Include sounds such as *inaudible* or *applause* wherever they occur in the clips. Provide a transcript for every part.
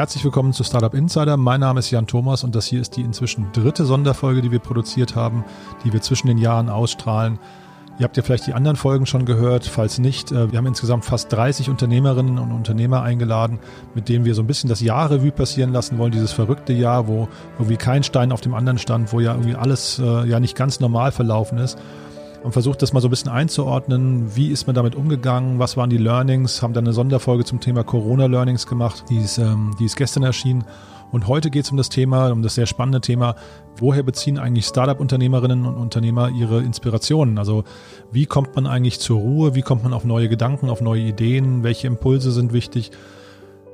Herzlich willkommen zu Startup Insider. Mein Name ist Jan Thomas und das hier ist die inzwischen dritte Sonderfolge, die wir produziert haben, die wir zwischen den Jahren ausstrahlen. Ihr habt ja vielleicht die anderen Folgen schon gehört, falls nicht. Äh, wir haben insgesamt fast 30 Unternehmerinnen und Unternehmer eingeladen, mit denen wir so ein bisschen das Jahr Revue passieren lassen wollen, dieses verrückte Jahr, wo irgendwie kein Stein auf dem anderen stand, wo ja irgendwie alles äh, ja nicht ganz normal verlaufen ist und versucht das mal so ein bisschen einzuordnen. Wie ist man damit umgegangen? Was waren die Learnings? Haben dann eine Sonderfolge zum Thema Corona-Learnings gemacht, die ist, ähm, die ist gestern erschienen. Und heute geht es um das Thema, um das sehr spannende Thema, woher beziehen eigentlich Startup-Unternehmerinnen und Unternehmer ihre Inspirationen? Also wie kommt man eigentlich zur Ruhe? Wie kommt man auf neue Gedanken, auf neue Ideen? Welche Impulse sind wichtig?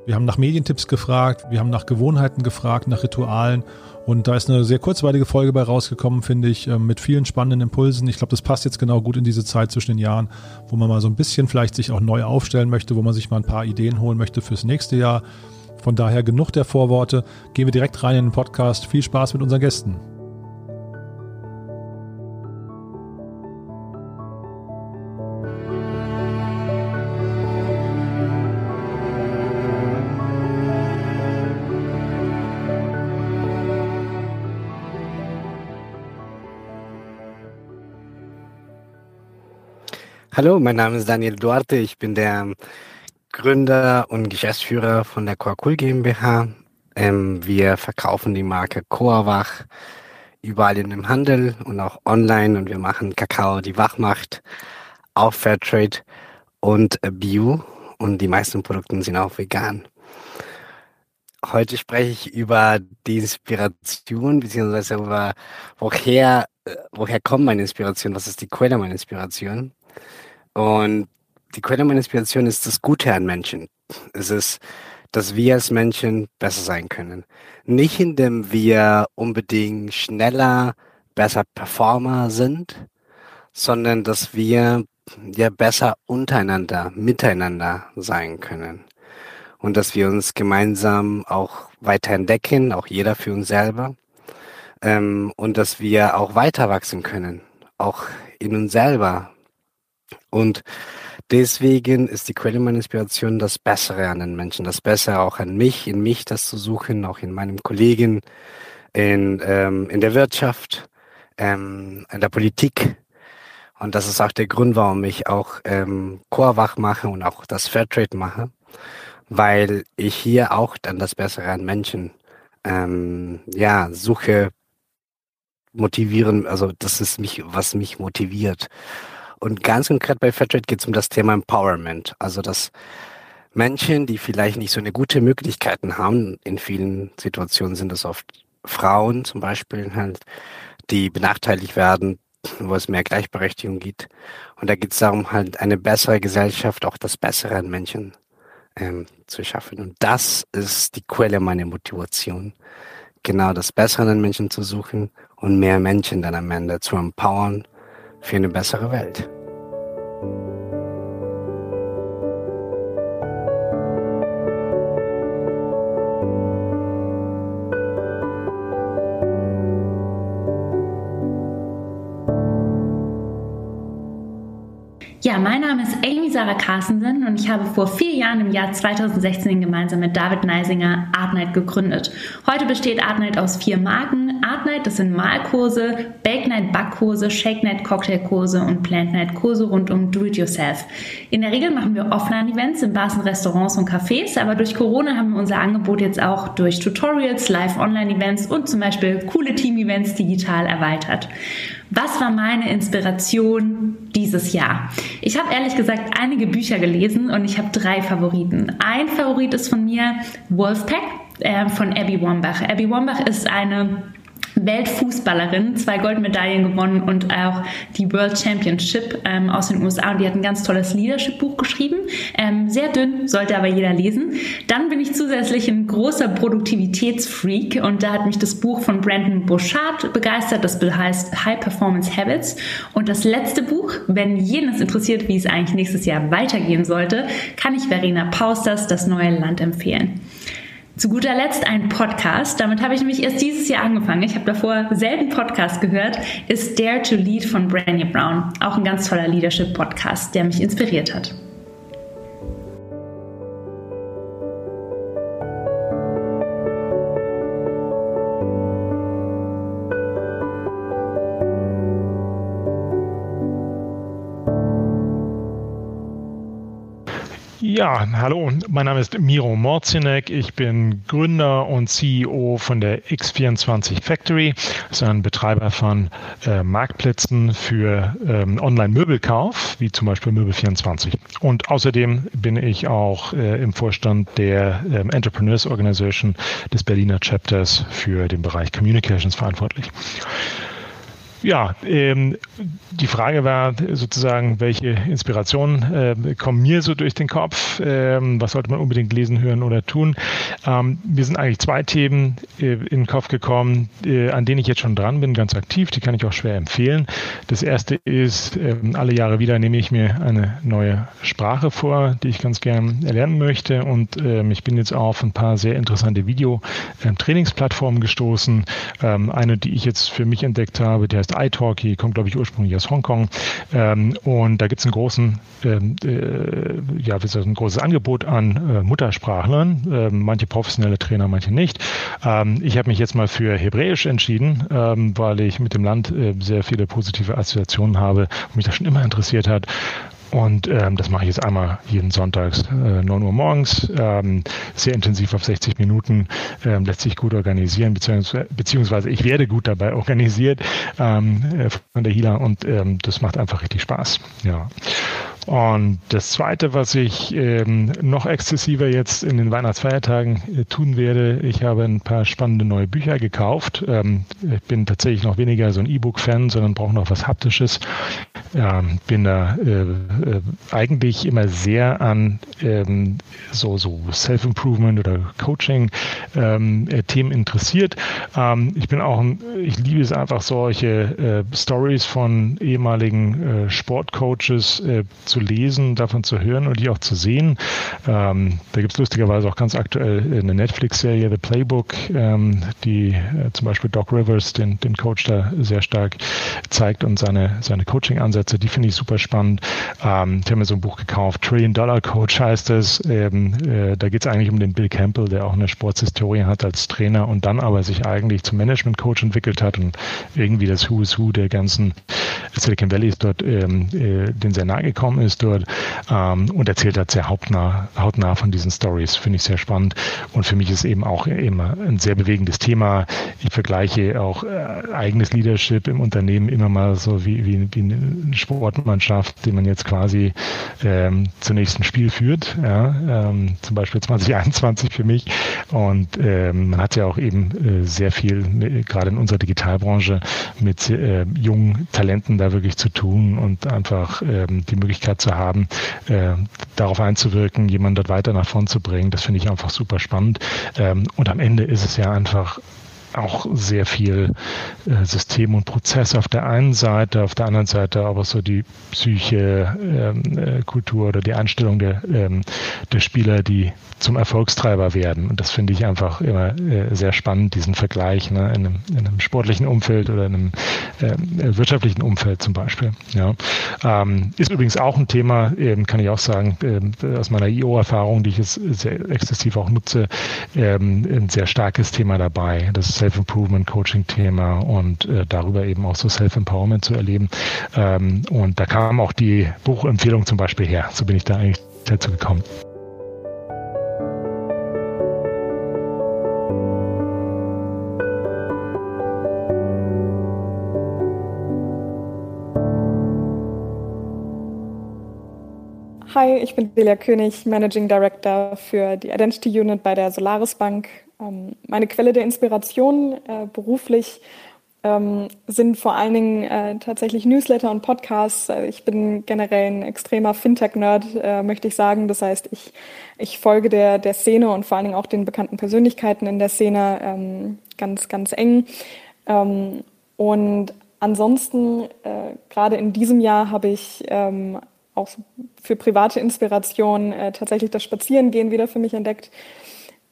Wir haben nach Medientipps gefragt, wir haben nach Gewohnheiten gefragt, nach Ritualen und da ist eine sehr kurzweilige Folge bei rausgekommen, finde ich, ähm, mit vielen spannenden Impulsen. Ich glaube, das passt jetzt genau gut in diese Zeit zwischen den Jahren, wo man mal so ein bisschen vielleicht sich auch neu aufstellen möchte, wo man sich mal ein paar Ideen holen möchte fürs nächste Jahr. Von daher genug der Vorworte. Gehen wir direkt rein in den Podcast. Viel Spaß mit unseren Gästen. Hallo, mein Name ist Daniel Duarte. Ich bin der Gründer und Geschäftsführer von der Coacul GmbH. Ähm, wir verkaufen die Marke Coawach überall in dem Handel und auch online und wir machen Kakao, die wach macht, auch Fairtrade und Bio und die meisten Produkte sind auch vegan. Heute spreche ich über die Inspiration, beziehungsweise über woher, äh, woher kommt meine Inspiration, was ist die Quelle meiner Inspiration. Und die Quelle meiner Inspiration ist das Gute an Menschen. Es ist, dass wir als Menschen besser sein können. Nicht indem wir unbedingt schneller, besser Performer sind, sondern dass wir ja besser untereinander, miteinander sein können. Und dass wir uns gemeinsam auch weiter entdecken, auch jeder für uns selber. Ähm, und dass wir auch weiter wachsen können, auch in uns selber, und deswegen ist die Quelle meiner Inspiration das Bessere an den Menschen, das Bessere auch an mich, in mich das zu suchen, auch in meinem Kollegen, in, ähm, in der Wirtschaft, ähm, in der Politik. Und das ist auch der Grund, warum ich auch ähm, Chorwach mache und auch das Fairtrade mache, weil ich hier auch dann das Bessere an Menschen ähm, ja suche, motivieren, also das ist mich, was mich motiviert. Und ganz konkret bei Fairtrade geht es um das Thema Empowerment. Also dass Menschen, die vielleicht nicht so eine gute Möglichkeiten haben, in vielen Situationen sind es oft Frauen zum Beispiel halt, die benachteiligt werden, wo es mehr Gleichberechtigung gibt. Und da geht es darum, halt eine bessere Gesellschaft, auch das Bessere an Menschen ähm, zu schaffen. Und das ist die Quelle meiner Motivation. Genau das Bessere an Menschen zu suchen und mehr Menschen dann am Ende zu empowern für eine bessere Welt. Ja, mein Name ist Amy Sarah Carstensen und ich habe vor vier Jahren im Jahr 2016 gemeinsam mit David Neisinger Artnight gegründet. Heute besteht Artnight aus vier Marken. Artnight, das sind Malkurse, Bake Night Backkurse, Shake Night Cocktailkurse und Plant Night Kurse rund um Do-it-yourself. In der Regel machen wir Offline-Events in Bars Restaurants und Cafés, aber durch Corona haben wir unser Angebot jetzt auch durch Tutorials, Live-Online-Events und zum Beispiel coole Team-Events digital erweitert. Was war meine Inspiration dieses Jahr? Ich habe ehrlich gesagt einige Bücher gelesen und ich habe drei Favoriten. Ein Favorit ist von mir Wolfpack äh, von Abby Wambach. Abby Wambach ist eine Weltfußballerin, zwei Goldmedaillen gewonnen und auch die World Championship ähm, aus den USA. Und die hat ein ganz tolles Leadership-Buch geschrieben. Ähm, sehr dünn, sollte aber jeder lesen. Dann bin ich zusätzlich ein großer Produktivitätsfreak und da hat mich das Buch von Brandon Bouchard begeistert. Das heißt High Performance Habits. Und das letzte Buch, wenn jenes interessiert, wie es eigentlich nächstes Jahr weitergehen sollte, kann ich Verena Pausters Das neue Land empfehlen. Zu guter Letzt ein Podcast. Damit habe ich nämlich erst dieses Jahr angefangen. Ich habe davor selten Podcast gehört. Ist Dare to Lead von Branye Brown. Auch ein ganz toller Leadership-Podcast, der mich inspiriert hat. Ja, hallo, mein Name ist Miro Morzinek. Ich bin Gründer und CEO von der X24 Factory. Das ist ein Betreiber von äh, Marktplätzen für ähm, Online-Möbelkauf, wie zum Beispiel Möbel24. Und außerdem bin ich auch äh, im Vorstand der ähm, Entrepreneurs Organization des Berliner Chapters für den Bereich Communications verantwortlich. Ja, ähm, die Frage war sozusagen, welche Inspirationen äh, kommen mir so durch den Kopf? Ähm, was sollte man unbedingt lesen, hören oder tun? Ähm, mir sind eigentlich zwei Themen äh, in den Kopf gekommen, äh, an denen ich jetzt schon dran bin, ganz aktiv. Die kann ich auch schwer empfehlen. Das erste ist, äh, alle Jahre wieder nehme ich mir eine neue Sprache vor, die ich ganz gern erlernen möchte. Und ähm, ich bin jetzt auf ein paar sehr interessante Video-Trainingsplattformen ähm, gestoßen. Ähm, eine, die ich jetzt für mich entdeckt habe, die heißt iTalki, kommt glaube ich ursprünglich aus Hongkong. Ähm, und da gibt es einen großen, ähm, äh, ja, ein großes Angebot an äh, Muttersprachlern, äh, manche professionelle Trainer, manche nicht. Ähm, ich habe mich jetzt mal für Hebräisch entschieden, ähm, weil ich mit dem Land äh, sehr viele positive Assoziationen habe und mich das schon immer interessiert hat. Und ähm, das mache ich jetzt einmal jeden Sonntags, äh, 9 Uhr morgens, ähm, sehr intensiv auf 60 Minuten, ähm, lässt sich gut organisieren, beziehungsweise, beziehungsweise ich werde gut dabei *laughs* organisiert ähm, äh, von der Hila und ähm, das macht einfach richtig Spaß. Ja. Und das Zweite, was ich ähm, noch exzessiver jetzt in den Weihnachtsfeiertagen äh, tun werde, ich habe ein paar spannende neue Bücher gekauft. Ähm, ich bin tatsächlich noch weniger so ein E-Book-Fan, sondern brauche noch was Haptisches. Ähm, bin da äh, äh, eigentlich immer sehr an ähm, so, so Self-Improvement oder Coaching-Themen ähm, interessiert. Ähm, ich bin auch, ich liebe es einfach solche äh, Stories von ehemaligen äh, Sportcoaches äh, zu zu lesen, davon zu hören und die auch zu sehen. Ähm, da gibt es lustigerweise auch ganz aktuell eine Netflix-Serie, The Playbook, ähm, die äh, zum Beispiel Doc Rivers, den, den Coach da sehr stark zeigt und seine, seine Coaching-Ansätze, die finde ich super spannend. Ähm, ich habe mir so ein Buch gekauft, Trillion Dollar Coach heißt es. Ähm, äh, da geht es eigentlich um den Bill Campbell, der auch eine Sportshistorie hat als Trainer und dann aber sich eigentlich zum Management-Coach entwickelt hat und irgendwie das Who is Who der ganzen Silicon Valley ist dort ähm, äh, den sehr nahe gekommen ist dort ähm, und erzählt halt sehr hautnah, hautnah von diesen Stories. Finde ich sehr spannend und für mich ist eben auch immer ein sehr bewegendes Thema. Ich vergleiche auch äh, eigenes Leadership im Unternehmen immer mal so wie, wie, wie eine Sportmannschaft, die man jetzt quasi ähm, zum nächsten Spiel führt. Ja, ähm, zum Beispiel 2021 für mich und ähm, man hat ja auch eben äh, sehr viel, gerade in unserer Digitalbranche, mit äh, jungen Talenten da wirklich zu tun und einfach ähm, die Möglichkeit zu haben, äh, darauf einzuwirken, jemanden dort weiter nach vorn zu bringen. Das finde ich einfach super spannend. Ähm, und am Ende ist es ja einfach auch sehr viel äh, System und Prozess auf der einen Seite, auf der anderen Seite aber so die Psyche, ähm, äh, Kultur oder die Einstellung der, ähm, der Spieler, die zum Erfolgstreiber werden. Und das finde ich einfach immer äh, sehr spannend, diesen Vergleich ne, in, einem, in einem sportlichen Umfeld oder in einem äh, wirtschaftlichen Umfeld zum Beispiel. Ja. Ähm, ist übrigens auch ein Thema, ähm, kann ich auch sagen, äh, aus meiner IO-Erfahrung, die ich jetzt sehr exzessiv auch nutze, ähm, ein sehr starkes Thema dabei. Das Self-Improvement-Coaching-Thema und äh, darüber eben auch so Self-Empowerment zu erleben. Ähm, und da kam auch die Buchempfehlung zum Beispiel her. So bin ich da eigentlich dazu gekommen. Hi, ich bin Delia König, Managing Director für die Identity Unit bei der Solaris Bank. Ähm, meine Quelle der Inspiration äh, beruflich ähm, sind vor allen Dingen äh, tatsächlich Newsletter und Podcasts. Also ich bin generell ein extremer Fintech-Nerd, äh, möchte ich sagen. Das heißt, ich, ich folge der, der Szene und vor allen Dingen auch den bekannten Persönlichkeiten in der Szene ähm, ganz, ganz eng. Ähm, und ansonsten, äh, gerade in diesem Jahr habe ich ähm, auch für private Inspiration äh, tatsächlich das Spazierengehen wieder für mich entdeckt.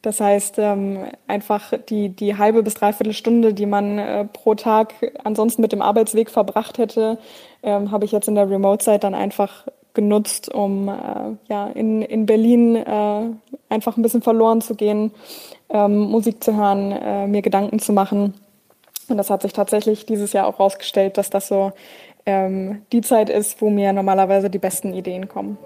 Das heißt, ähm, einfach die, die halbe bis dreiviertel Stunde, die man äh, pro Tag ansonsten mit dem Arbeitsweg verbracht hätte, ähm, habe ich jetzt in der Remote-Zeit dann einfach genutzt, um äh, ja, in, in Berlin äh, einfach ein bisschen verloren zu gehen, ähm, Musik zu hören, mir Gedanken zu machen. Und das hat sich tatsächlich dieses Jahr auch rausgestellt, dass das so die Zeit ist, wo mir normalerweise die besten Ideen kommen.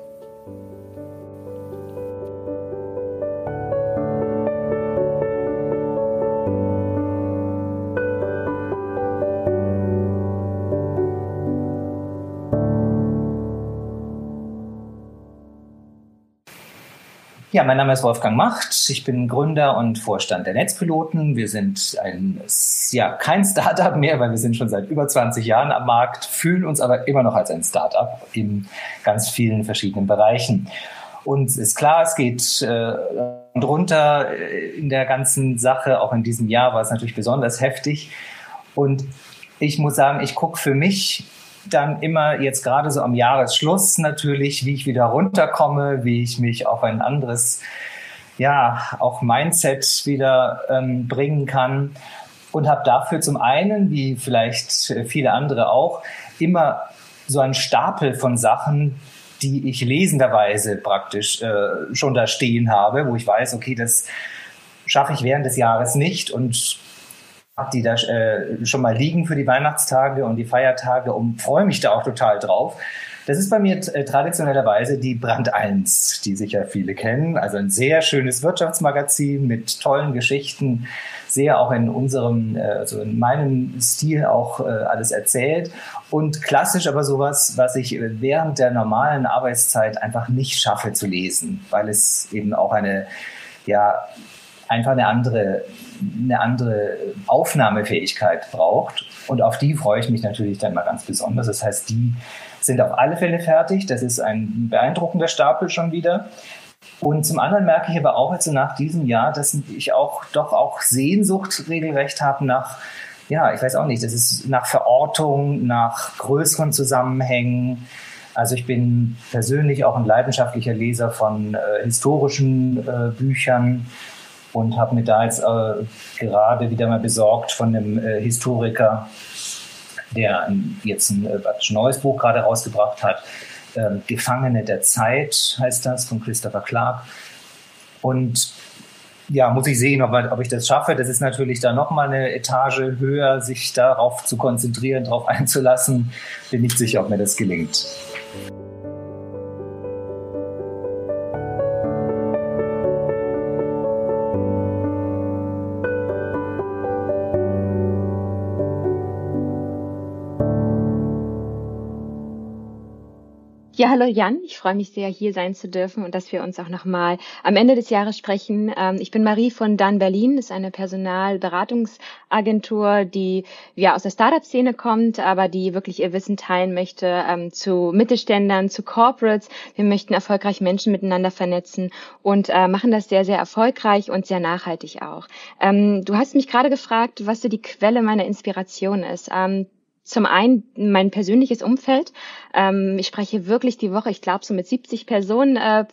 Ja, mein Name ist Wolfgang Macht. Ich bin Gründer und Vorstand der Netzpiloten. Wir sind ein, ja, kein Startup mehr, weil wir sind schon seit über 20 Jahren am Markt, fühlen uns aber immer noch als ein Startup in ganz vielen verschiedenen Bereichen. Und ist klar, es geht äh, drunter in der ganzen Sache. Auch in diesem Jahr war es natürlich besonders heftig. Und ich muss sagen, ich gucke für mich dann immer jetzt gerade so am Jahresschluss natürlich, wie ich wieder runterkomme, wie ich mich auf ein anderes, ja, auch Mindset wieder ähm, bringen kann. Und habe dafür zum einen, wie vielleicht viele andere auch, immer so einen Stapel von Sachen, die ich lesenderweise praktisch äh, schon da stehen habe, wo ich weiß, okay, das schaffe ich während des Jahres nicht und die da äh, schon mal liegen für die Weihnachtstage und die Feiertage und freue mich da auch total drauf. Das ist bei mir äh, traditionellerweise die Brand 1, die sicher viele kennen. Also ein sehr schönes Wirtschaftsmagazin mit tollen Geschichten, sehr auch in unserem, äh, also in meinem Stil auch äh, alles erzählt. Und klassisch aber sowas, was ich während der normalen Arbeitszeit einfach nicht schaffe zu lesen, weil es eben auch eine, ja, einfach eine andere eine andere Aufnahmefähigkeit braucht. Und auf die freue ich mich natürlich dann mal ganz besonders. Das heißt, die sind auf alle Fälle fertig. Das ist ein beeindruckender Stapel schon wieder. Und zum anderen merke ich aber auch jetzt nach diesem Jahr, dass ich auch doch auch Sehnsucht regelrecht habe nach, ja, ich weiß auch nicht, das ist nach Verortung, nach größeren Zusammenhängen. Also ich bin persönlich auch ein leidenschaftlicher Leser von äh, historischen äh, Büchern und habe mir da jetzt äh, gerade wieder mal besorgt von einem äh, Historiker, der jetzt ein äh, neues Buch gerade rausgebracht hat. Ähm, Gefangene der Zeit heißt das von Christopher Clark. Und ja, muss ich sehen, ob, ob ich das schaffe. Das ist natürlich dann nochmal eine Etage höher, sich darauf zu konzentrieren, darauf einzulassen. Bin nicht sicher, ob mir das gelingt. Ja, hallo Jan. Ich freue mich sehr, hier sein zu dürfen und dass wir uns auch nochmal am Ende des Jahres sprechen. Ähm, ich bin Marie von Dan Berlin. Das ist eine Personalberatungsagentur, die ja aus der Startup-Szene kommt, aber die wirklich ihr Wissen teilen möchte ähm, zu Mittelständlern, zu Corporates. Wir möchten erfolgreich Menschen miteinander vernetzen und äh, machen das sehr, sehr erfolgreich und sehr nachhaltig auch. Ähm, du hast mich gerade gefragt, was so die Quelle meiner Inspiration ist. Zum einen mein persönliches Umfeld. Ähm, ich spreche wirklich die Woche, ich glaube so mit 70 Personen, äh,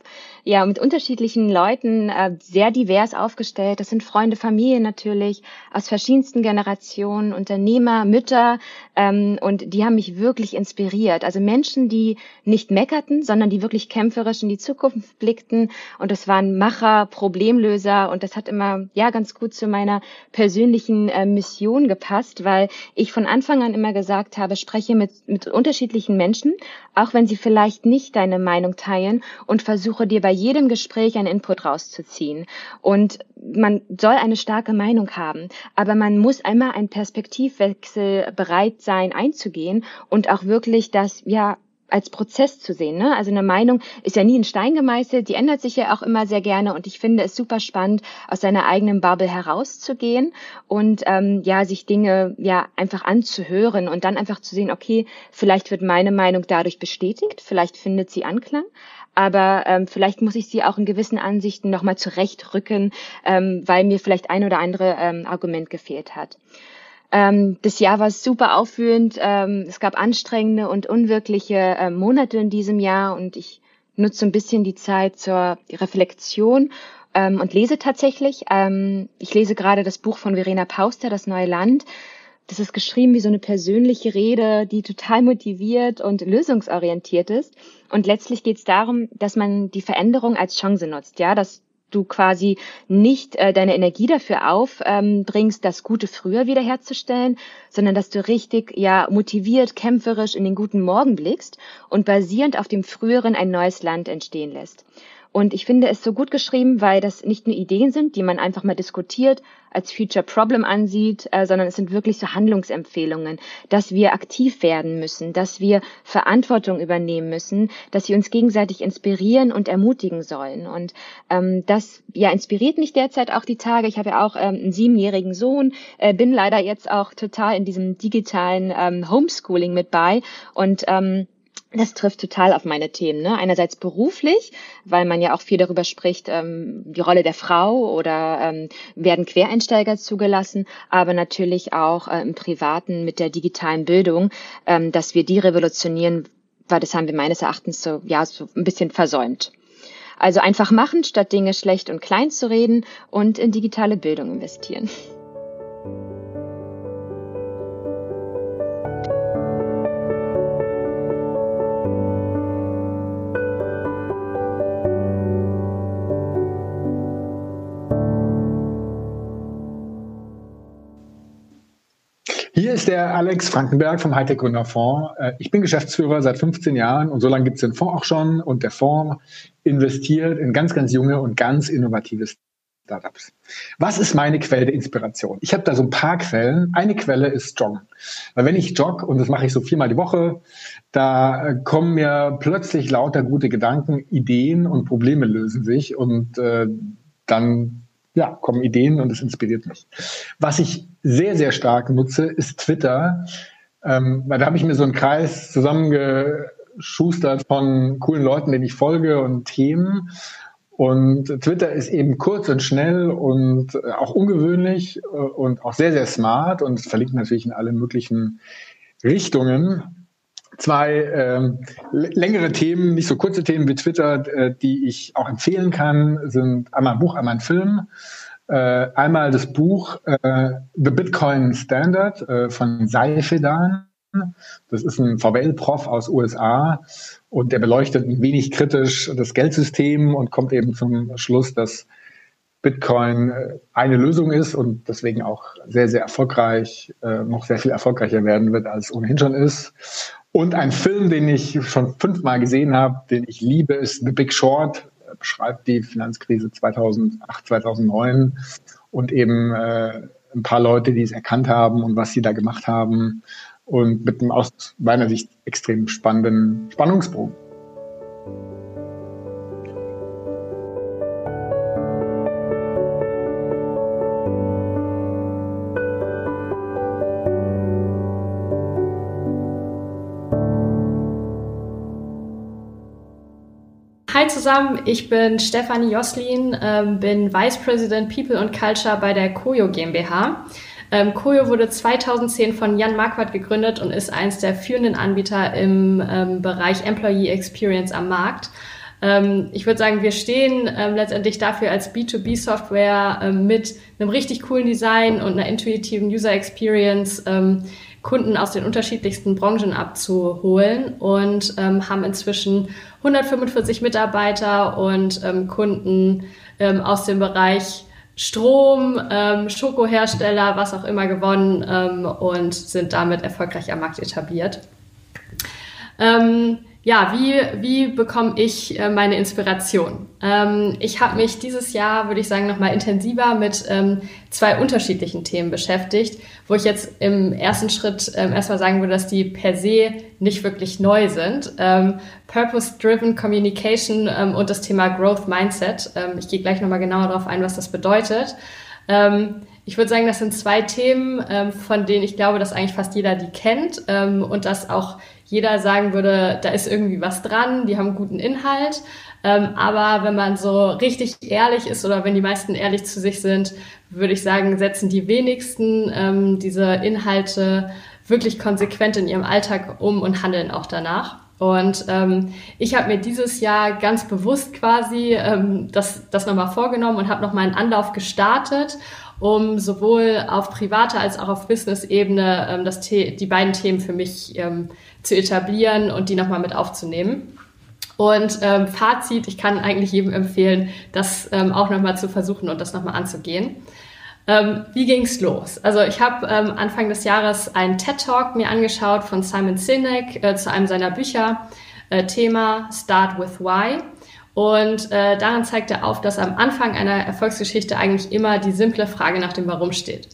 ja, mit unterschiedlichen Leuten, äh, sehr divers aufgestellt. Das sind Freunde, Familie natürlich, aus verschiedensten Generationen, Unternehmer, Mütter, ähm, und die haben mich wirklich inspiriert. Also Menschen, die nicht meckerten, sondern die wirklich kämpferisch in die Zukunft blickten. Und das waren Macher, Problemlöser. Und das hat immer, ja, ganz gut zu meiner persönlichen äh, Mission gepasst, weil ich von Anfang an immer gesagt habe, spreche mit, mit unterschiedlichen Menschen, auch wenn sie vielleicht nicht deine Meinung teilen und versuche dir bei jedem Gespräch einen Input rauszuziehen. Und man soll eine starke Meinung haben, aber man muss einmal einen Perspektivwechsel bereit sein einzugehen und auch wirklich das, ja, als Prozess zu sehen. Ne? Also eine Meinung ist ja nie in Stein gemeißelt, die ändert sich ja auch immer sehr gerne und ich finde es super spannend, aus seiner eigenen Bubble herauszugehen und ähm, ja, sich Dinge ja einfach anzuhören und dann einfach zu sehen, okay, vielleicht wird meine Meinung dadurch bestätigt, vielleicht findet sie Anklang, aber ähm, vielleicht muss ich sie auch in gewissen Ansichten nochmal zurechtrücken, ähm, weil mir vielleicht ein oder andere ähm, Argument gefehlt hat. Ähm, das Jahr war super aufführend. Ähm, es gab anstrengende und unwirkliche äh, Monate in diesem Jahr und ich nutze ein bisschen die Zeit zur Reflexion ähm, und lese tatsächlich. Ähm, ich lese gerade das Buch von Verena Pauster, Das neue Land. Das ist geschrieben wie so eine persönliche Rede, die total motiviert und lösungsorientiert ist. Und letztlich geht es darum, dass man die Veränderung als Chance nutzt, ja, dass du quasi nicht äh, deine Energie dafür aufbringst, ähm, das Gute früher wiederherzustellen, sondern dass du richtig ja motiviert, kämpferisch in den guten Morgen blickst und basierend auf dem früheren ein neues Land entstehen lässt. Und ich finde es so gut geschrieben, weil das nicht nur Ideen sind, die man einfach mal diskutiert, als Future Problem ansieht, äh, sondern es sind wirklich so Handlungsempfehlungen, dass wir aktiv werden müssen, dass wir Verantwortung übernehmen müssen, dass wir uns gegenseitig inspirieren und ermutigen sollen. Und ähm, das ja inspiriert mich derzeit auch die Tage. Ich habe ja auch ähm, einen siebenjährigen Sohn, äh, bin leider jetzt auch total in diesem digitalen ähm, Homeschooling mit bei und ähm, das trifft total auf meine Themen. Ne? Einerseits beruflich, weil man ja auch viel darüber spricht, ähm, die Rolle der Frau oder ähm, werden Quereinsteiger zugelassen, aber natürlich auch äh, im Privaten mit der digitalen Bildung, ähm, dass wir die revolutionieren, weil das haben wir meines Erachtens so, ja, so ein bisschen versäumt. Also einfach machen, statt Dinge schlecht und klein zu reden und in digitale Bildung investieren. Hier ist der Alex Frankenberg vom Hightech Gründer Fonds. Äh, ich bin Geschäftsführer seit 15 Jahren und so lange gibt es den Fonds auch schon. Und der Fonds investiert in ganz, ganz junge und ganz innovative Startups. Was ist meine Quelle der Inspiration? Ich habe da so ein paar Quellen. Eine Quelle ist Joggen. Weil wenn ich jogge, und das mache ich so viermal die Woche, da äh, kommen mir plötzlich lauter gute Gedanken, Ideen und Probleme lösen sich und äh, dann ja, kommen Ideen und es inspiriert mich. Was ich sehr, sehr stark nutze, ist Twitter. Ähm, weil da habe ich mir so einen Kreis zusammengeschustert von coolen Leuten, denen ich folge und Themen. Und Twitter ist eben kurz und schnell und äh, auch ungewöhnlich äh, und auch sehr, sehr smart und verlinkt natürlich in alle möglichen Richtungen. Zwei ähm, längere Themen, nicht so kurze Themen wie Twitter, äh, die ich auch empfehlen kann, sind einmal ein Buch, einmal ein Film. Äh, einmal das Buch äh, The Bitcoin Standard äh, von Seifedan. Das ist ein VWL-Prof aus USA und der beleuchtet ein wenig kritisch das Geldsystem und kommt eben zum Schluss, dass Bitcoin äh, eine Lösung ist und deswegen auch sehr, sehr erfolgreich, äh, noch sehr viel erfolgreicher werden wird, als ohnehin schon ist. Und ein Film, den ich schon fünfmal gesehen habe, den ich liebe, ist The Big Short. Er beschreibt die Finanzkrise 2008, 2009 und eben äh, ein paar Leute, die es erkannt haben und was sie da gemacht haben und mit einem aus meiner Sicht extrem spannenden Spannungsbogen. Hi zusammen, ich bin Stefanie Joslin, ähm, bin Vice President People and Culture bei der Koyo GmbH. Ähm, Koyo wurde 2010 von Jan Marquardt gegründet und ist eines der führenden Anbieter im ähm, Bereich Employee Experience am Markt. Ähm, ich würde sagen, wir stehen ähm, letztendlich dafür als B2B-Software ähm, mit einem richtig coolen Design und einer intuitiven User Experience Kunden aus den unterschiedlichsten Branchen abzuholen und ähm, haben inzwischen 145 Mitarbeiter und ähm, Kunden ähm, aus dem Bereich Strom, ähm, Schokohersteller, was auch immer gewonnen ähm, und sind damit erfolgreich am Markt etabliert. Ähm, ja, wie, wie bekomme ich äh, meine Inspiration? Ähm, ich habe mich dieses Jahr, würde ich sagen, nochmal intensiver mit ähm, zwei unterschiedlichen Themen beschäftigt, wo ich jetzt im ersten Schritt ähm, erstmal sagen würde, dass die per se nicht wirklich neu sind. Ähm, Purpose-Driven Communication ähm, und das Thema Growth Mindset. Ähm, ich gehe gleich nochmal genauer darauf ein, was das bedeutet. ich würde sagen, das sind zwei Themen, von denen ich glaube, dass eigentlich fast jeder die kennt und dass auch jeder sagen würde, da ist irgendwie was dran, die haben guten Inhalt. Ähm, aber wenn man so richtig ehrlich ist oder wenn die meisten ehrlich zu sich sind, würde ich sagen, setzen die wenigsten ähm, diese Inhalte wirklich konsequent in ihrem Alltag um und handeln auch danach. Und ähm, ich habe mir dieses Jahr ganz bewusst quasi ähm, das, das nochmal vorgenommen und habe nochmal einen Anlauf gestartet, um sowohl auf privater als auch auf Business-Ebene ähm, das die beiden Themen für mich ähm, zu etablieren und die nochmal mit aufzunehmen. Und ähm, Fazit, ich kann eigentlich jedem empfehlen, das ähm, auch nochmal zu versuchen und das nochmal anzugehen. Ähm, wie ging's los? Also ich habe ähm, Anfang des Jahres einen TED-Talk mir angeschaut von Simon Sinek äh, zu einem seiner Bücher, äh, Thema Start with Why. Und äh, darin zeigt er auf, dass am Anfang einer Erfolgsgeschichte eigentlich immer die simple Frage nach dem Warum steht.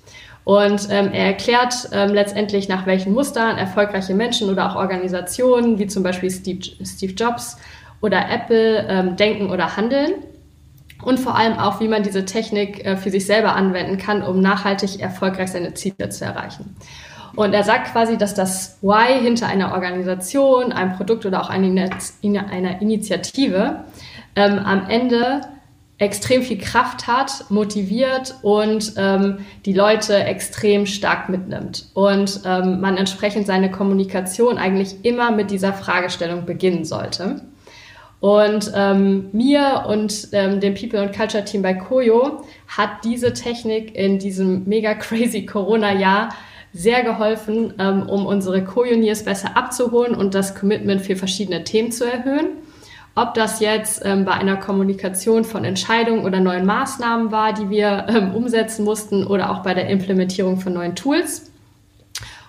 Und ähm, er erklärt ähm, letztendlich, nach welchen Mustern erfolgreiche Menschen oder auch Organisationen, wie zum Beispiel Steve, Steve Jobs oder Apple, ähm, denken oder handeln. Und vor allem auch, wie man diese Technik äh, für sich selber anwenden kann, um nachhaltig erfolgreich seine Ziele zu erreichen. Und er sagt quasi, dass das Why hinter einer Organisation, einem Produkt oder auch einer Initiative ähm, am Ende extrem viel Kraft hat, motiviert und ähm, die Leute extrem stark mitnimmt. Und ähm, man entsprechend seine Kommunikation eigentlich immer mit dieser Fragestellung beginnen sollte. Und ähm, mir und ähm, dem People and Culture Team bei Koyo hat diese Technik in diesem mega crazy Corona-Jahr sehr geholfen, ähm, um unsere Co-Uniers besser abzuholen und das Commitment für verschiedene Themen zu erhöhen. Ob das jetzt ähm, bei einer Kommunikation von Entscheidungen oder neuen Maßnahmen war, die wir ähm, umsetzen mussten oder auch bei der Implementierung von neuen Tools.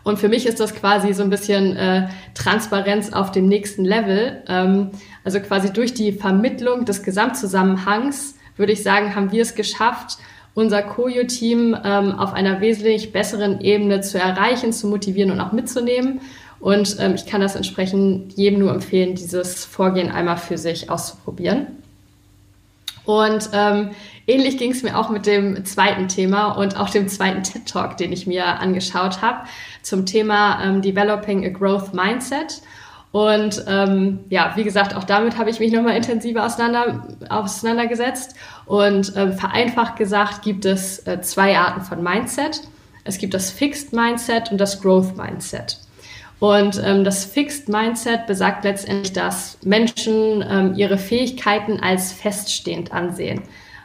Und für mich ist das quasi so ein bisschen äh, Transparenz auf dem nächsten Level. Ähm, also quasi durch die Vermittlung des Gesamtzusammenhangs, würde ich sagen, haben wir es geschafft, unser Koyo-Team ähm, auf einer wesentlich besseren Ebene zu erreichen, zu motivieren und auch mitzunehmen. Und ähm, ich kann das entsprechend jedem nur empfehlen, dieses Vorgehen einmal für sich auszuprobieren. Und ähm, ähnlich ging es mir auch mit dem zweiten Thema und auch dem zweiten TED Talk, den ich mir angeschaut habe, zum Thema ähm, Developing a Growth Mindset. Und ähm, ja, wie gesagt, auch damit habe ich mich nochmal intensiver auseinander, auseinandergesetzt. Und ähm, vereinfacht gesagt gibt es äh, zwei Arten von Mindset. Es gibt das Fixed Mindset und das Growth Mindset. Und ähm, das Fixed Mindset besagt letztendlich, dass Menschen ähm, ihre Fähigkeiten als feststehend ansehen.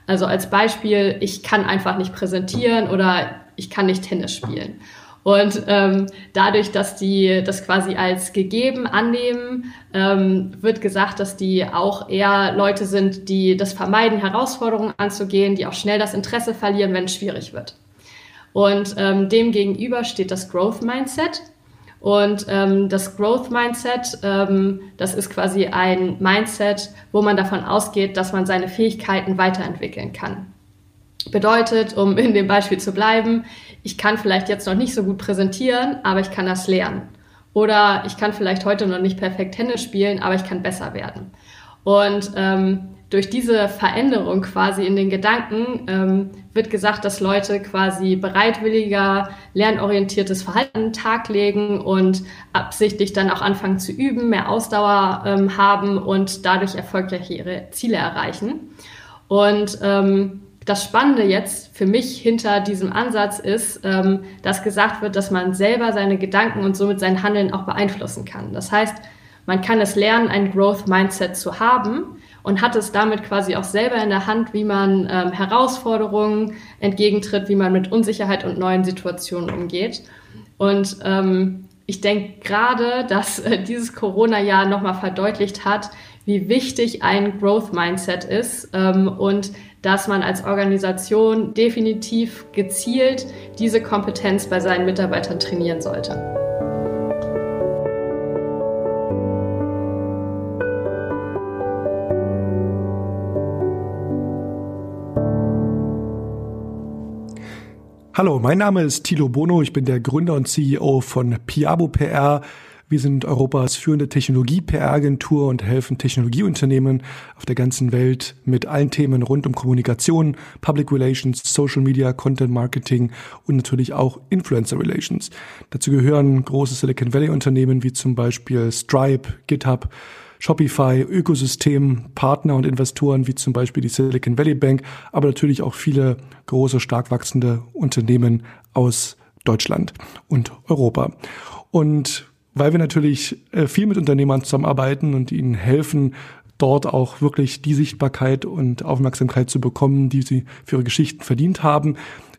Also als Beispiel, ich kann einfach nicht präsentieren oder ich kann nicht Tennis spielen. Und ähm, dadurch, dass die das quasi als gegeben annehmen, ähm, wird gesagt, dass die auch eher Leute sind, die das vermeiden, Herausforderungen anzugehen, die auch schnell das Interesse verlieren, wenn es schwierig wird. Und ähm, dem gegenüber steht das Growth Mindset. Und ähm, das Growth Mindset, ähm, das ist quasi ein Mindset, wo man davon ausgeht, dass man seine Fähigkeiten weiterentwickeln kann. Bedeutet, um in dem Beispiel zu bleiben, ich kann vielleicht jetzt noch nicht so gut präsentieren, aber ich kann das lernen. Oder ich kann vielleicht heute noch nicht perfekt Tennis spielen, aber ich kann besser werden. Und ähm, durch diese Veränderung quasi in den Gedanken ähm, wird gesagt, dass Leute quasi bereitwilliger, lernorientiertes Verhalten an den Tag legen und absichtlich dann auch anfangen zu üben, mehr Ausdauer ähm, haben und dadurch erfolgreich ihre Ziele erreichen. Und ähm, das Spannende jetzt für mich hinter diesem Ansatz ist, ähm, dass gesagt wird, dass man selber seine Gedanken und somit sein Handeln auch beeinflussen kann. Das heißt, man kann es lernen, ein Growth Mindset zu haben und hat es damit quasi auch selber in der Hand, wie man ähm, Herausforderungen entgegentritt, wie man mit Unsicherheit und neuen Situationen umgeht. Und ähm, ich denke gerade, dass äh, dieses Corona-Jahr nochmal verdeutlicht hat, wie wichtig ein Growth Mindset ist ähm, und dass man als Organisation definitiv gezielt diese Kompetenz bei seinen Mitarbeitern trainieren sollte. Hallo, mein Name ist Thilo Bono. Ich bin der Gründer und CEO von Piabo PR. Wir sind Europas führende Technologie-PR-Agentur und helfen Technologieunternehmen auf der ganzen Welt mit allen Themen rund um Kommunikation, Public Relations, Social Media, Content Marketing und natürlich auch Influencer Relations. Dazu gehören große Silicon Valley Unternehmen wie zum Beispiel Stripe, GitHub, Shopify, Ökosystem, Partner und Investoren wie zum Beispiel die Silicon Valley Bank, aber natürlich auch viele große, stark wachsende Unternehmen aus Deutschland und Europa. Und weil wir natürlich äh, viel mit Unternehmern zusammenarbeiten und ihnen helfen, dort auch wirklich die Sichtbarkeit und Aufmerksamkeit zu bekommen, die sie für ihre Geschichten verdient haben,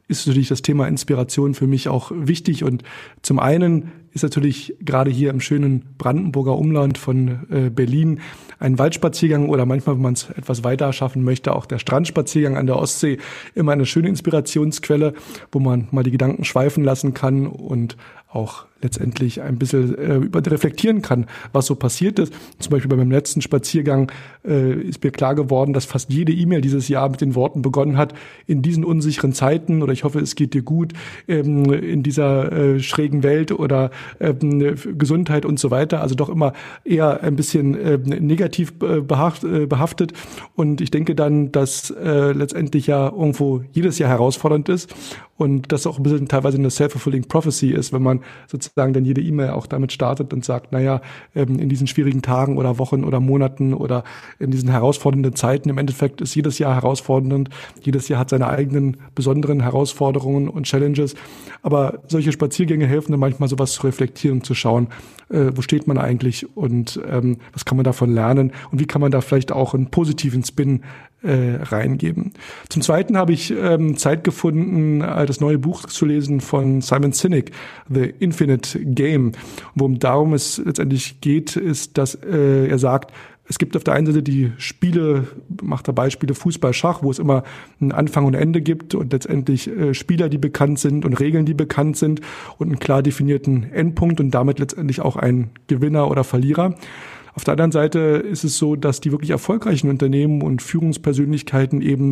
ist natürlich das Thema Inspiration für mich auch wichtig. Und zum einen ist natürlich gerade hier im schönen Brandenburger Umland von äh, Berlin ein Waldspaziergang oder manchmal, wenn man es etwas weiter schaffen möchte, auch der Strandspaziergang an der Ostsee immer eine schöne Inspirationsquelle, wo man mal die Gedanken schweifen lassen kann und auch letztendlich ein bisschen äh, über reflektieren kann, was so passiert ist. Zum Beispiel bei meinem letzten Spaziergang äh, ist mir klar geworden, dass fast jede E-Mail dieses Jahr mit den Worten begonnen hat, in diesen unsicheren Zeiten oder ich hoffe, es geht dir gut, ähm, in dieser äh, schrägen Welt oder ähm, Gesundheit und so weiter. Also doch immer eher ein bisschen äh, negativ äh, behaft, äh, behaftet. Und ich denke dann, dass äh, letztendlich ja irgendwo jedes Jahr herausfordernd ist und das auch ein bisschen teilweise eine self-fulfilling prophecy ist, wenn man sozusagen dann jede E-Mail auch damit startet und sagt, naja, ähm, in diesen schwierigen Tagen oder Wochen oder Monaten oder in diesen herausfordernden Zeiten, im Endeffekt ist jedes Jahr herausfordernd, jedes Jahr hat seine eigenen besonderen Herausforderungen und Challenges, aber solche Spaziergänge helfen dann manchmal sowas zu reflektieren, zu schauen, äh, wo steht man eigentlich und ähm, was kann man davon lernen und wie kann man da vielleicht auch einen positiven Spin äh, reingeben. Zum Zweiten habe ich ähm, Zeit gefunden, äh, das neue Buch zu lesen von Simon Sinek, The Infinite Game. Worum darum es letztendlich geht, ist, dass äh, er sagt, es gibt auf der einen Seite die Spiele, macht er Beispiele Fußball, Schach, wo es immer einen Anfang und Ende gibt und letztendlich äh, Spieler, die bekannt sind und Regeln, die bekannt sind und einen klar definierten Endpunkt und damit letztendlich auch ein Gewinner oder Verlierer. Auf der anderen Seite ist es so, dass die wirklich erfolgreichen Unternehmen und Führungspersönlichkeiten eben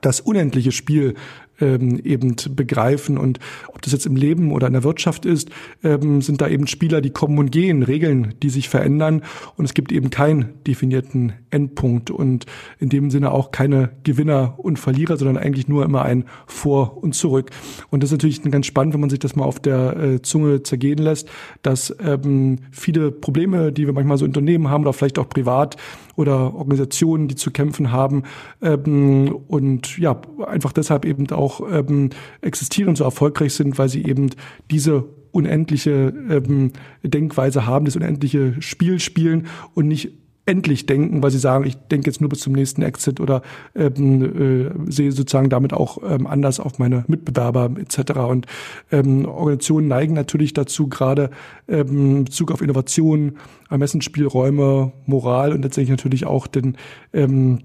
das unendliche Spiel ähm, eben begreifen. Und ob das jetzt im Leben oder in der Wirtschaft ist, ähm, sind da eben Spieler, die kommen und gehen, Regeln, die sich verändern. Und es gibt eben keinen definierten Endpunkt und in dem Sinne auch keine Gewinner und Verlierer, sondern eigentlich nur immer ein Vor und Zurück. Und das ist natürlich ganz spannend, wenn man sich das mal auf der äh, Zunge zergehen lässt, dass ähm, viele Probleme, die wir manchmal so Unternehmen haben oder vielleicht auch privat oder Organisationen, die zu kämpfen haben ähm, und ja, einfach deshalb eben auch auch ähm, existieren, so erfolgreich sind, weil sie eben diese unendliche ähm, Denkweise haben, das unendliche Spiel spielen und nicht endlich denken, weil sie sagen, ich denke jetzt nur bis zum nächsten Exit oder ähm, äh, sehe sozusagen damit auch ähm, anders auf meine Mitbewerber etc. Und ähm, Organisationen neigen natürlich dazu, gerade ähm, Bezug auf Innovation, Ermessensspielräume, Moral und letztendlich natürlich auch den ähm,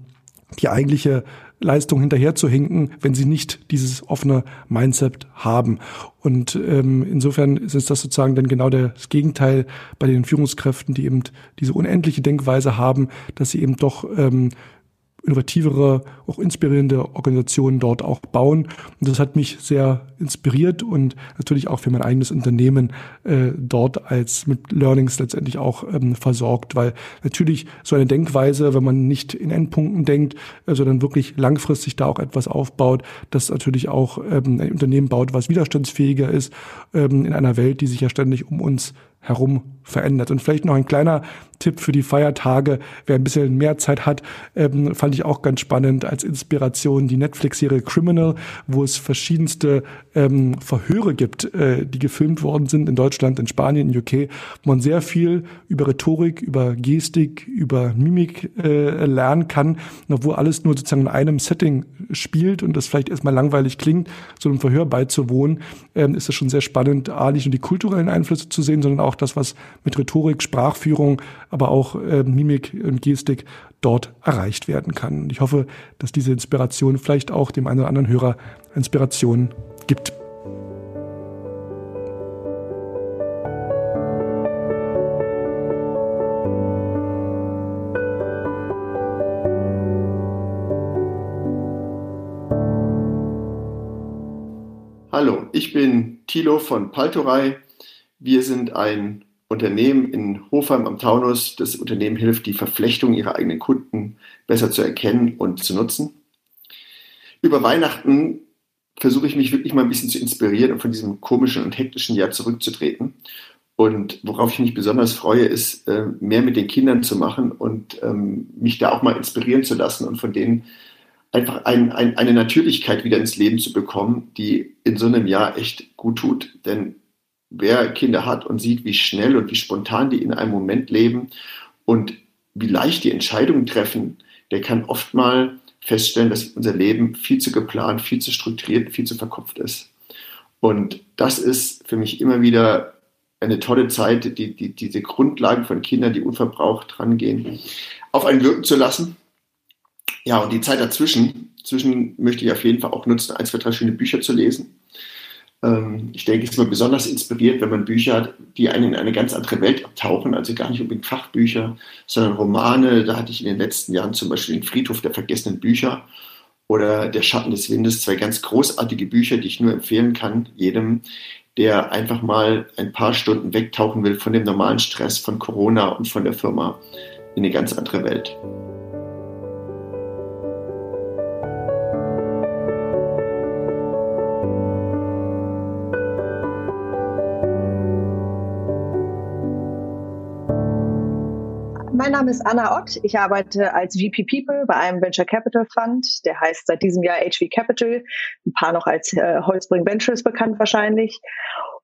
die eigentliche Leistung hinterherzuhinken, wenn sie nicht dieses offene Mindset haben. Und ähm, insofern ist es das sozusagen dann genau das Gegenteil bei den Führungskräften, die eben diese unendliche Denkweise haben, dass sie eben doch ähm, innovativere, auch inspirierende Organisationen dort auch bauen. Und das hat mich sehr inspiriert und natürlich auch für mein eigenes Unternehmen äh, dort als mit Learnings letztendlich auch ähm, versorgt, weil natürlich so eine Denkweise, wenn man nicht in Endpunkten denkt, äh, sondern wirklich langfristig da auch etwas aufbaut, das natürlich auch ähm, ein Unternehmen baut, was widerstandsfähiger ist ähm, in einer Welt, die sich ja ständig um uns herum verändert. Und vielleicht noch ein kleiner Tipp für die Feiertage, wer ein bisschen mehr Zeit hat, ähm, fand ich auch ganz spannend als Inspiration die Netflix-Serie Criminal, wo es verschiedenste ähm, Verhöre gibt, äh, die gefilmt worden sind in Deutschland, in Spanien, in UK, wo man sehr viel über Rhetorik, über Gestik, über Mimik äh, lernen kann, wo alles nur sozusagen in einem Setting spielt und das vielleicht erstmal langweilig klingt, so einem Verhör beizuwohnen, ähm, ist es schon sehr spannend, A, nicht nur die kulturellen Einflüsse zu sehen, sondern auch das, was mit Rhetorik, Sprachführung, aber auch äh, Mimik und Gestik dort erreicht werden kann. Und ich hoffe, dass diese Inspiration vielleicht auch dem einen oder anderen Hörer Inspiration gibt. Hallo, ich bin Thilo von Paltorei. Wir sind ein Unternehmen in Hofheim am Taunus. Das Unternehmen hilft, die Verflechtung ihrer eigenen Kunden besser zu erkennen und zu nutzen. Über Weihnachten versuche ich mich wirklich mal ein bisschen zu inspirieren und von diesem komischen und hektischen Jahr zurückzutreten. Und worauf ich mich besonders freue, ist, äh, mehr mit den Kindern zu machen und ähm, mich da auch mal inspirieren zu lassen und von denen einfach ein, ein, eine Natürlichkeit wieder ins Leben zu bekommen, die in so einem Jahr echt gut tut. Denn wer Kinder hat und sieht, wie schnell und wie spontan die in einem Moment leben und wie leicht die Entscheidungen treffen, der kann oft mal feststellen, dass unser Leben viel zu geplant, viel zu strukturiert, viel zu verkopft ist. Und das ist für mich immer wieder eine tolle Zeit, die, die, diese Grundlagen von Kindern, die unverbraucht rangehen, auf einen wirken zu lassen. Ja, und die Zeit dazwischen, zwischen möchte ich auf jeden Fall auch nutzen, ein, zwei, drei schöne Bücher zu lesen ich denke, es ist man besonders inspiriert, wenn man Bücher hat, die einen in eine ganz andere Welt abtauchen, also gar nicht unbedingt Fachbücher, sondern Romane. Da hatte ich in den letzten Jahren zum Beispiel den Friedhof der vergessenen Bücher oder Der Schatten des Windes, zwei ganz großartige Bücher, die ich nur empfehlen kann, jedem, der einfach mal ein paar Stunden wegtauchen will von dem normalen Stress, von Corona und von der Firma in eine ganz andere Welt. Mein Name ist Anna Ott. Ich arbeite als VP People bei einem Venture Capital Fund. Der heißt seit diesem Jahr HV Capital. Ein paar noch als äh, Holzbring Ventures bekannt wahrscheinlich.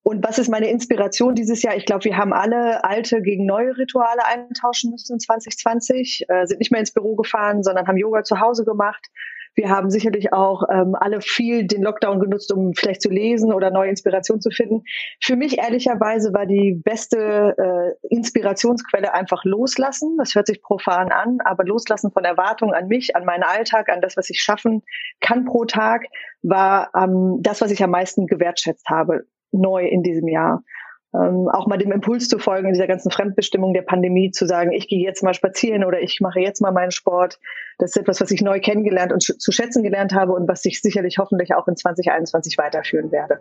Und was ist meine Inspiration dieses Jahr? Ich glaube, wir haben alle alte gegen neue Rituale eintauschen müssen in 2020, äh, sind nicht mehr ins Büro gefahren, sondern haben Yoga zu Hause gemacht, wir haben sicherlich auch ähm, alle viel den Lockdown genutzt, um vielleicht zu lesen oder neue Inspiration zu finden. Für mich ehrlicherweise war die beste äh, Inspirationsquelle einfach loslassen. Das hört sich profan an, aber loslassen von Erwartungen an mich, an meinen Alltag, an das, was ich schaffen kann pro Tag, war ähm, das, was ich am meisten gewertschätzt habe, neu in diesem Jahr ähm, auch mal dem Impuls zu folgen, in dieser ganzen Fremdbestimmung der Pandemie, zu sagen, ich gehe jetzt mal spazieren oder ich mache jetzt mal meinen Sport. Das ist etwas, was ich neu kennengelernt und zu schätzen gelernt habe und was ich sicherlich hoffentlich auch in 2021 weiterführen werde.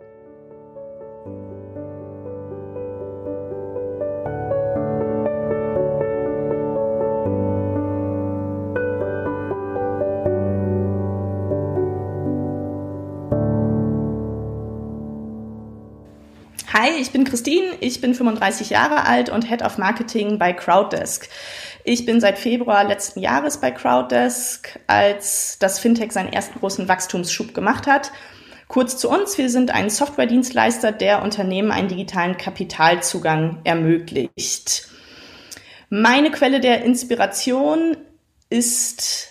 Hi, ich bin Christine, ich bin 35 Jahre alt und Head of Marketing bei Crowddesk. Ich bin seit Februar letzten Jahres bei Crowddesk, als das Fintech seinen ersten großen Wachstumsschub gemacht hat. Kurz zu uns, wir sind ein Softwaredienstleister, der Unternehmen einen digitalen Kapitalzugang ermöglicht. Meine Quelle der Inspiration ist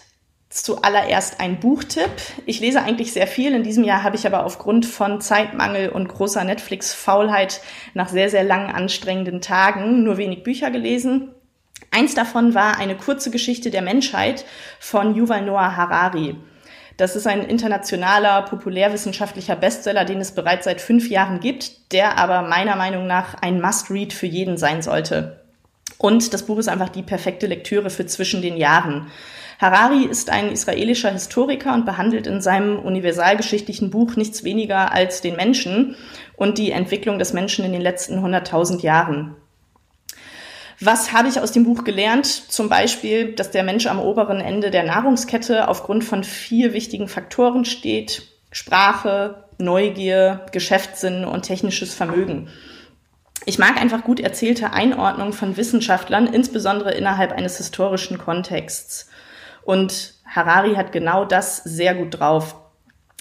zuallererst ein Buchtipp. Ich lese eigentlich sehr viel. In diesem Jahr habe ich aber aufgrund von Zeitmangel und großer Netflix-Faulheit nach sehr, sehr langen, anstrengenden Tagen nur wenig Bücher gelesen. Eins davon war eine kurze Geschichte der Menschheit von Yuval Noah Harari. Das ist ein internationaler populärwissenschaftlicher Bestseller, den es bereits seit fünf Jahren gibt, der aber meiner Meinung nach ein Must-Read für jeden sein sollte. Und das Buch ist einfach die perfekte Lektüre für zwischen den Jahren. Harari ist ein israelischer Historiker und behandelt in seinem universalgeschichtlichen Buch nichts weniger als den Menschen und die Entwicklung des Menschen in den letzten 100.000 Jahren. Was habe ich aus dem Buch gelernt? Zum Beispiel, dass der Mensch am oberen Ende der Nahrungskette aufgrund von vier wichtigen Faktoren steht. Sprache, Neugier, Geschäftssinn und technisches Vermögen. Ich mag einfach gut erzählte Einordnungen von Wissenschaftlern, insbesondere innerhalb eines historischen Kontexts. Und Harari hat genau das sehr gut drauf.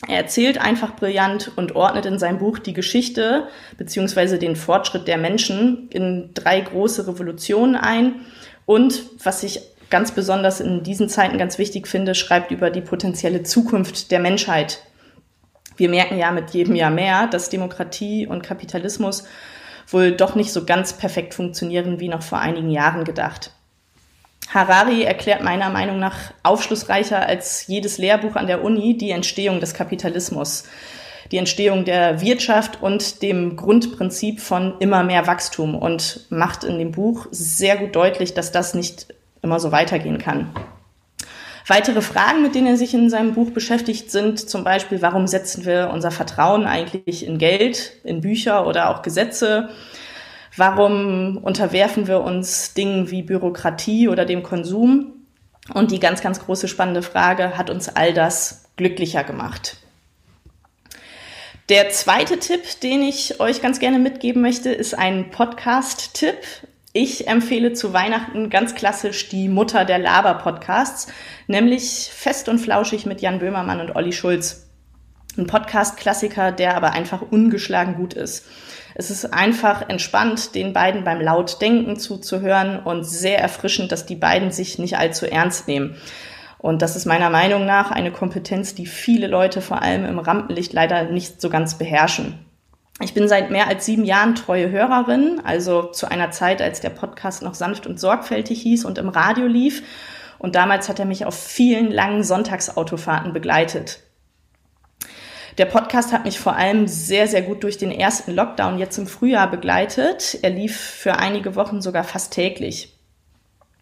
Er erzählt einfach brillant und ordnet in seinem Buch die Geschichte beziehungsweise den Fortschritt der Menschen in drei große Revolutionen ein. Und was ich ganz besonders in diesen Zeiten ganz wichtig finde, schreibt über die potenzielle Zukunft der Menschheit. Wir merken ja mit jedem Jahr mehr, dass Demokratie und Kapitalismus wohl doch nicht so ganz perfekt funktionieren wie noch vor einigen Jahren gedacht. Harari erklärt meiner Meinung nach aufschlussreicher als jedes Lehrbuch an der Uni die Entstehung des Kapitalismus, die Entstehung der Wirtschaft und dem Grundprinzip von immer mehr Wachstum und macht in dem Buch sehr gut deutlich, dass das nicht immer so weitergehen kann. Weitere Fragen, mit denen er sich in seinem Buch beschäftigt, sind zum Beispiel, warum setzen wir unser Vertrauen eigentlich in Geld, in Bücher oder auch Gesetze? Warum unterwerfen wir uns Dingen wie Bürokratie oder dem Konsum? Und die ganz, ganz große spannende Frage, hat uns all das glücklicher gemacht? Der zweite Tipp, den ich euch ganz gerne mitgeben möchte, ist ein Podcast-Tipp. Ich empfehle zu Weihnachten ganz klassisch die Mutter der Laber-Podcasts, nämlich Fest und Flauschig mit Jan Böhmermann und Olli Schulz. Ein Podcast-Klassiker, der aber einfach ungeschlagen gut ist. Es ist einfach entspannt, den beiden beim laut Denken zuzuhören und sehr erfrischend, dass die beiden sich nicht allzu ernst nehmen. Und das ist meiner Meinung nach eine Kompetenz, die viele Leute vor allem im Rampenlicht leider nicht so ganz beherrschen. Ich bin seit mehr als sieben Jahren treue Hörerin, also zu einer Zeit, als der Podcast noch sanft und sorgfältig hieß und im Radio lief. Und damals hat er mich auf vielen langen Sonntagsautofahrten begleitet. Der Podcast hat mich vor allem sehr, sehr gut durch den ersten Lockdown jetzt im Frühjahr begleitet. Er lief für einige Wochen sogar fast täglich.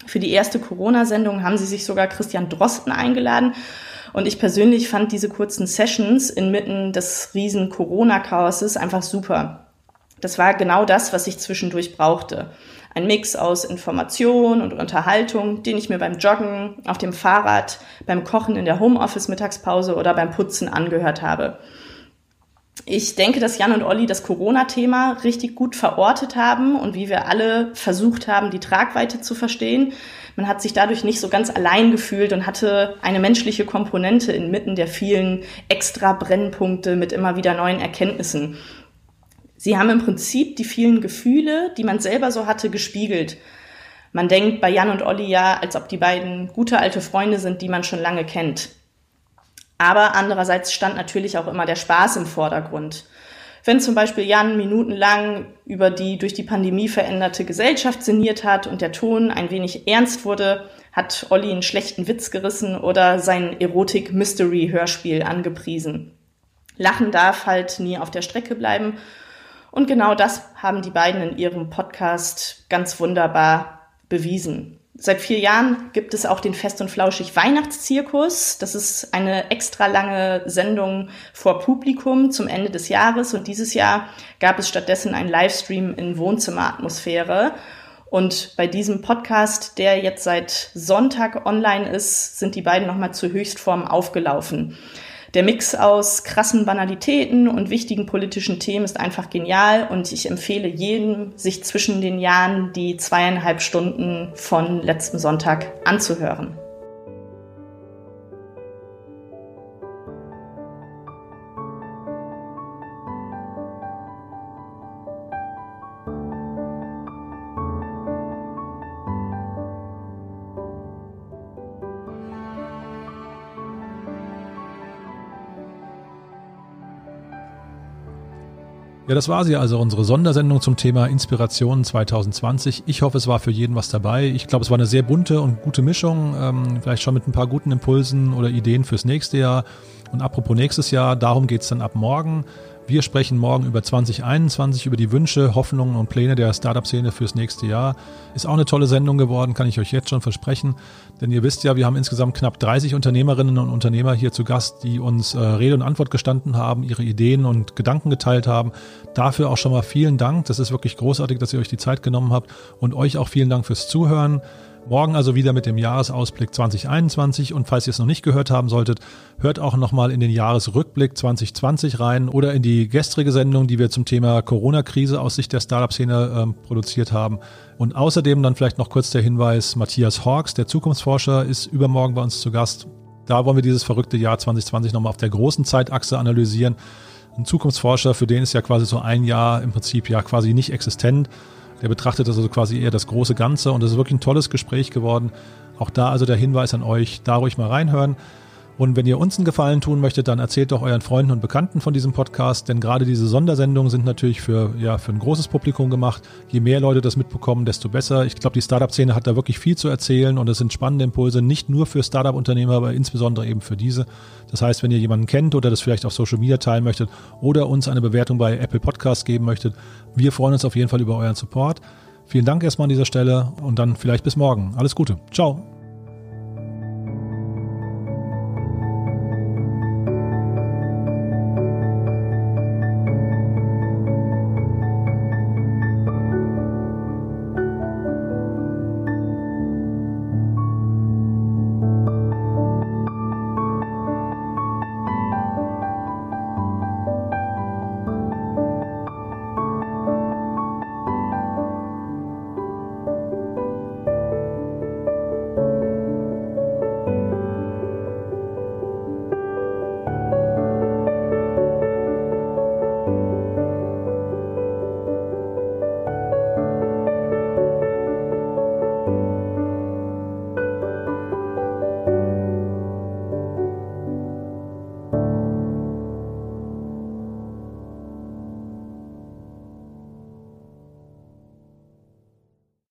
Für die erste Corona-Sendung haben sie sich sogar Christian Drosten eingeladen. Und ich persönlich fand diese kurzen Sessions inmitten des riesen Corona-Chaoses einfach super. Das war genau das, was ich zwischendurch brauchte. Ein Mix aus Information und Unterhaltung, den ich mir beim Joggen, auf dem Fahrrad, beim Kochen in der Homeoffice-Mittagspause oder beim Putzen angehört habe. Ich denke, dass Jan und Olli das Corona-Thema richtig gut verortet haben und wie wir alle versucht haben, die Tragweite zu verstehen. Man hat sich dadurch nicht so ganz allein gefühlt und hatte eine menschliche Komponente inmitten der vielen extra Brennpunkte mit immer wieder neuen Erkenntnissen. Sie haben im Prinzip die vielen Gefühle, die man selber so hatte, gespiegelt. Man denkt bei Jan und Olli ja, als ob die beiden gute alte Freunde sind, die man schon lange kennt. Aber andererseits stand natürlich auch immer der Spaß im Vordergrund. Wenn zum Beispiel Jan minutenlang über die durch die Pandemie veränderte Gesellschaft sinniert hat und der Ton ein wenig ernst wurde, hat Olli einen schlechten Witz gerissen oder sein Erotik-Mystery-Hörspiel angepriesen. Lachen darf halt nie auf der Strecke bleiben und genau das haben die beiden in ihrem Podcast ganz wunderbar bewiesen. Seit vier Jahren gibt es auch den Fest und Flauschig Weihnachtszirkus. Das ist eine extra lange Sendung vor Publikum zum Ende des Jahres. Und dieses Jahr gab es stattdessen einen Livestream in Wohnzimmeratmosphäre. Und bei diesem Podcast, der jetzt seit Sonntag online ist, sind die beiden nochmal zur Höchstform aufgelaufen. Der Mix aus krassen Banalitäten und wichtigen politischen Themen ist einfach genial und ich empfehle jedem, sich zwischen den Jahren die zweieinhalb Stunden von letztem Sonntag anzuhören. Ja, das war sie also, unsere Sondersendung zum Thema Inspiration 2020. Ich hoffe, es war für jeden was dabei. Ich glaube, es war eine sehr bunte und gute Mischung, ähm, vielleicht schon mit ein paar guten Impulsen oder Ideen fürs nächste Jahr. Und apropos nächstes Jahr, darum geht's dann ab morgen. Wir sprechen morgen über 2021, über die Wünsche, Hoffnungen und Pläne der Startup-Szene fürs nächste Jahr. Ist auch eine tolle Sendung geworden, kann ich euch jetzt schon versprechen. Denn ihr wisst ja, wir haben insgesamt knapp 30 Unternehmerinnen und Unternehmer hier zu Gast, die uns äh, Rede und Antwort gestanden haben, ihre Ideen und Gedanken geteilt haben. Dafür auch schon mal vielen Dank. Das ist wirklich großartig, dass ihr euch die Zeit genommen habt. Und euch auch vielen Dank fürs Zuhören. Morgen also wieder mit dem Jahresausblick 2021 und falls ihr es noch nicht gehört haben solltet, hört auch nochmal in den Jahresrückblick 2020 rein oder in die gestrige Sendung, die wir zum Thema Corona-Krise aus Sicht der Startup-Szene ähm, produziert haben. Und außerdem dann vielleicht noch kurz der Hinweis, Matthias Hawks, der Zukunftsforscher, ist übermorgen bei uns zu Gast. Da wollen wir dieses verrückte Jahr 2020 nochmal auf der großen Zeitachse analysieren. Ein Zukunftsforscher, für den ist ja quasi so ein Jahr im Prinzip ja quasi nicht existent. Der betrachtet also quasi eher das große Ganze und es ist wirklich ein tolles Gespräch geworden. Auch da also der Hinweis an euch, da ruhig mal reinhören. Und wenn ihr uns einen Gefallen tun möchtet, dann erzählt doch euren Freunden und Bekannten von diesem Podcast, denn gerade diese Sondersendungen sind natürlich für, ja, für ein großes Publikum gemacht. Je mehr Leute das mitbekommen, desto besser. Ich glaube, die Startup-Szene hat da wirklich viel zu erzählen und es sind spannende Impulse, nicht nur für Startup-Unternehmer, aber insbesondere eben für diese. Das heißt, wenn ihr jemanden kennt oder das vielleicht auf Social Media teilen möchtet oder uns eine Bewertung bei Apple Podcasts geben möchtet, wir freuen uns auf jeden Fall über euren Support. Vielen Dank erstmal an dieser Stelle und dann vielleicht bis morgen. Alles Gute. Ciao.